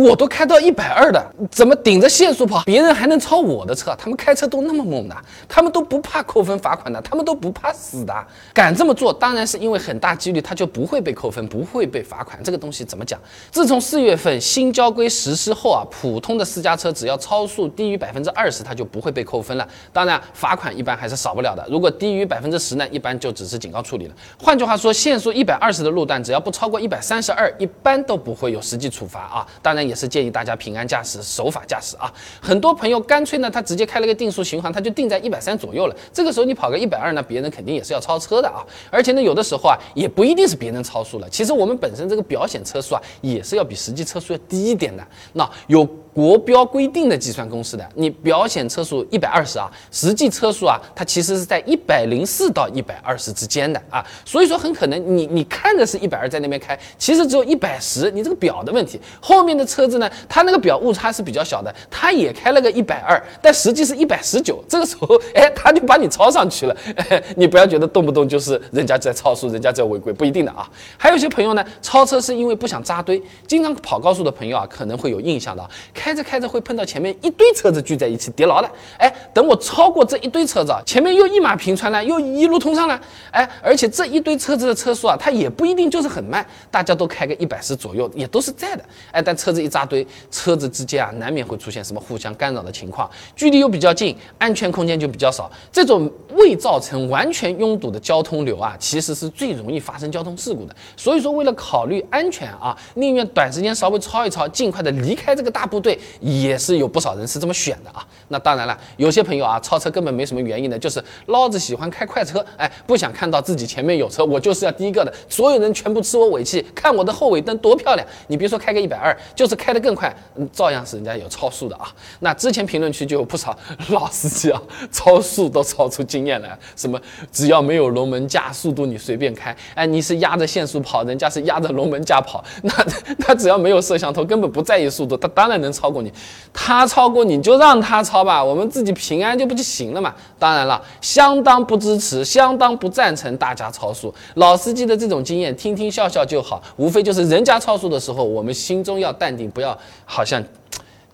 我都开到一百二的，怎么顶着限速跑，别人还能超我的车？他们开车都那么猛的，他们都不怕扣分罚款的，他们都不怕死的，敢这么做，当然是因为很大几率他就不会被扣分，不会被罚款。这个东西怎么讲？自从四月份新交规实施后啊，普通的私家车只要超速低于百分之二十，它就不会被扣分了。当然，罚款一般还是少不了的。如果低于百分之十呢，一般就只是警告处理了。换句话说，限速一百二十的路段，只要不超过一百三十二，一般都不会有实际处罚啊。当然，也是建议大家平安驾驶，守法驾驶啊。很多朋友干脆呢，他直接开了个定速巡航，他就定在一百三左右了。这个时候你跑个一百二呢，别人肯定也是要超车的啊。而且呢，有的时候啊，也不一定是别人超速了。其实我们本身这个表显车速啊，也是要比实际车速要低一点的。那有。国标规定的计算公式的，你表显车速一百二十啊，实际车速啊，它其实是在一百零四到一百二十之间的啊，所以说很可能你你看着是一百二在那边开，其实只有一百十，你这个表的问题，后面的车子呢，它那个表误差是比较小的，它也开了个一百二，但实际是一百十九，这个时候 哎，他就把你超上去了，你不要觉得动不动就是人家在超速，人家在违规，不一定的啊。还有些朋友呢，超车是因为不想扎堆，经常跑高速的朋友啊，可能会有印象的。开着开着会碰到前面一堆车子聚在一起叠牢了，哎，等我超过这一堆车子啊，前面又一马平川了，又一路通畅了，哎，而且这一堆车子的车速啊，它也不一定就是很慢，大家都开个一百十左右，也都是在的，哎，但车子一扎堆，车子之间啊，难免会出现什么互相干扰的情况，距离又比较近，安全空间就比较少，这种未造成完全拥堵的交通流啊，其实是最容易发生交通事故的。所以说，为了考虑安全啊，宁愿短时间稍微超一超，尽快的离开这个大部队。也是有不少人是这么选的啊。那当然了，有些朋友啊，超车根本没什么原因的，就是老子喜欢开快车，哎，不想看到自己前面有车，我就是要第一个的，所有人全部吃我尾气，看我的后尾灯多漂亮。你别说开个一百二，就是开得更快，嗯，照样是人家有超速的啊。那之前评论区就有不少老司机啊，超速都超出经验来，什么只要没有龙门架，速度你随便开，哎，你是压着限速跑，人家是压着龙门架跑，那他只要没有摄像头，根本不在意速度，他当然能超。超过你，他超过你就让他超吧，我们自己平安就不就行了嘛？当然了，相当不支持，相当不赞成大家超速。老司机的这种经验，听听笑笑就好，无非就是人家超速的时候，我们心中要淡定，不要好像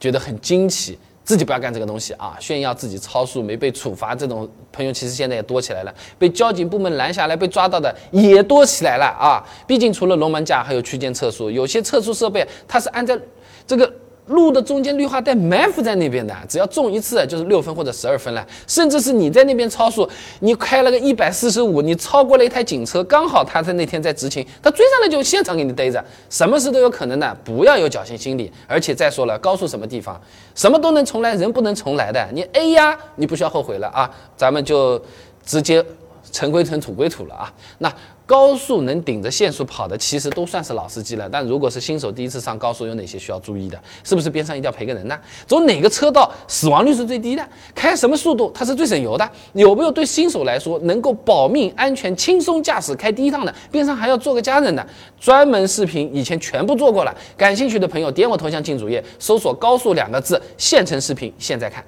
觉得很惊奇，自己不要干这个东西啊！炫耀自己超速没被处罚这种朋友，其实现在也多起来了，被交警部门拦下来被抓到的也多起来了啊！毕竟除了龙门架，还有区间测速，有些测速设备它是按照这个。路的中间绿化带埋伏在那边的，只要中一次就是六分或者十二分了。甚至是你在那边超速，你开了个一百四十五，你超过了一台警车，刚好他在那天在执勤，他追上来就现场给你逮着，什么事都有可能的。不要有侥幸心理。而且再说了，高速什么地方，什么都能重来，人不能重来的。你 A 呀，你不需要后悔了啊，咱们就直接尘归尘，土归土了啊。那。高速能顶着限速跑的，其实都算是老司机了。但如果是新手第一次上高速，有哪些需要注意的？是不是边上一定要陪个人呢？走哪个车道死亡率是最低的？开什么速度它是最省油的？有没有对新手来说能够保命、安全、轻松驾驶开第一趟的？边上还要坐个家人的？专门视频以前全部做过了。感兴趣的朋友点我头像进主页，搜索“高速”两个字，现成视频，现在看。